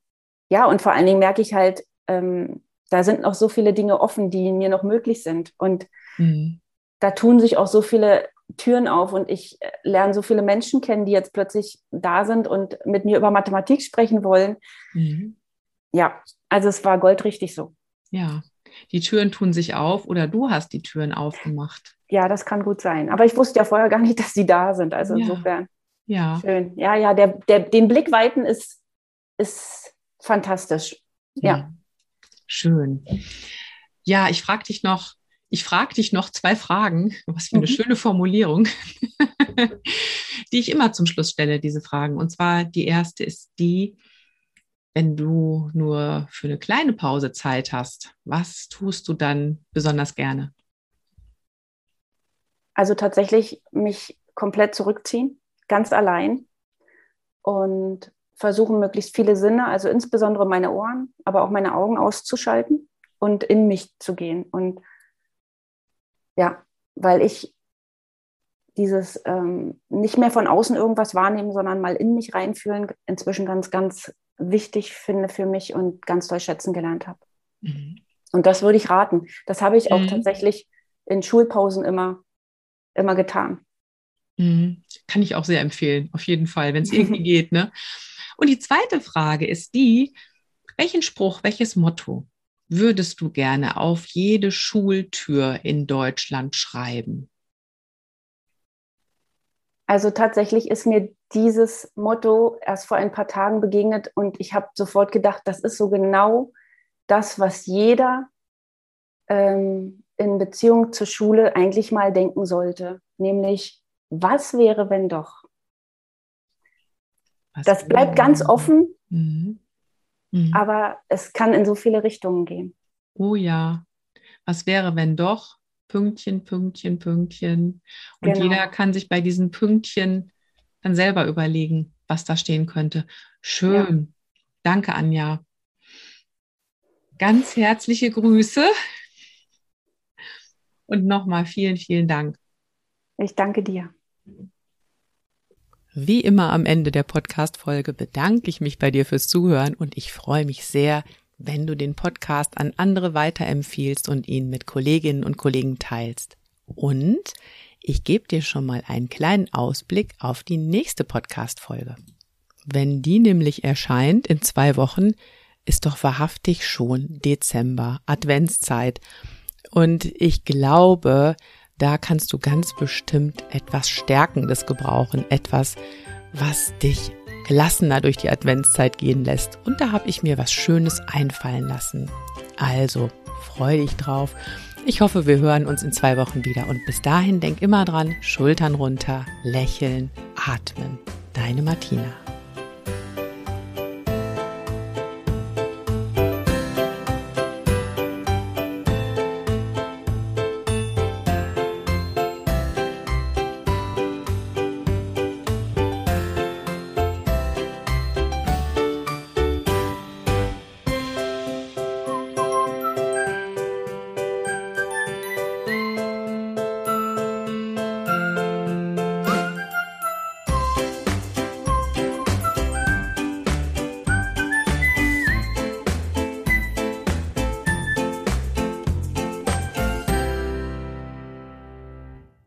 ja, und vor allen Dingen merke ich halt, ähm, da sind noch so viele Dinge offen, die mir noch möglich sind. Und mhm. da tun sich auch so viele Türen auf und ich lerne so viele Menschen kennen, die jetzt plötzlich da sind und mit mir über Mathematik sprechen wollen. Mhm. Ja, also es war goldrichtig so. Ja, die Türen tun sich auf oder du hast die Türen aufgemacht. Ja, das kann gut sein. Aber ich wusste ja vorher gar nicht, dass sie da sind. Also ja. insofern. Ja. Schön. Ja, ja, der, der, den Blick weiten ist, ist fantastisch. Ja. ja. Schön. Ja, ich frage dich noch, ich frage dich noch zwei Fragen. Was für eine mhm. schöne Formulierung, die ich immer zum Schluss stelle, diese Fragen. Und zwar die erste ist die, wenn du nur für eine kleine Pause Zeit hast, was tust du dann besonders gerne? Also tatsächlich mich komplett zurückziehen, ganz allein und versuchen, möglichst viele Sinne, also insbesondere meine Ohren, aber auch meine Augen auszuschalten und in mich zu gehen. Und ja, weil ich dieses ähm, nicht mehr von außen irgendwas wahrnehmen, sondern mal in mich reinfühlen, inzwischen ganz, ganz wichtig finde für mich und ganz doll schätzen gelernt habe. Mhm. Und das würde ich raten. Das habe ich auch mhm. tatsächlich in Schulpausen immer immer getan. Mhm. Kann ich auch sehr empfehlen, auf jeden Fall, wenn es irgendwie geht. Ne? Und die zweite Frage ist die, welchen Spruch, welches Motto würdest du gerne auf jede Schultür in Deutschland schreiben? Also tatsächlich ist mir dieses Motto erst vor ein paar Tagen begegnet und ich habe sofort gedacht, das ist so genau das, was jeder ähm, in Beziehung zur Schule eigentlich mal denken sollte, nämlich was wäre, wenn doch? Was das bleibt ganz offen, mhm. Mhm. aber es kann in so viele Richtungen gehen. Oh ja, was wäre, wenn doch? Pünktchen, Pünktchen, Pünktchen. Und genau. jeder kann sich bei diesen Pünktchen dann selber überlegen, was da stehen könnte. Schön. Ja. Danke, Anja. Ganz herzliche Grüße. Und nochmal vielen, vielen Dank. Ich danke dir. Wie immer am Ende der Podcast-Folge bedanke ich mich bei dir fürs Zuhören und ich freue mich sehr, wenn du den Podcast an andere weiterempfiehlst und ihn mit Kolleginnen und Kollegen teilst. Und ich gebe dir schon mal einen kleinen Ausblick auf die nächste Podcast-Folge. Wenn die nämlich erscheint in zwei Wochen, ist doch wahrhaftig schon Dezember, Adventszeit. Und ich glaube, da kannst du ganz bestimmt etwas Stärkendes gebrauchen, etwas, was dich gelassener durch die Adventszeit gehen lässt. Und da habe ich mir was Schönes einfallen lassen. Also, freu dich drauf. Ich hoffe, wir hören uns in zwei Wochen wieder. Und bis dahin denk immer dran, Schultern runter, lächeln, atmen. Deine Martina.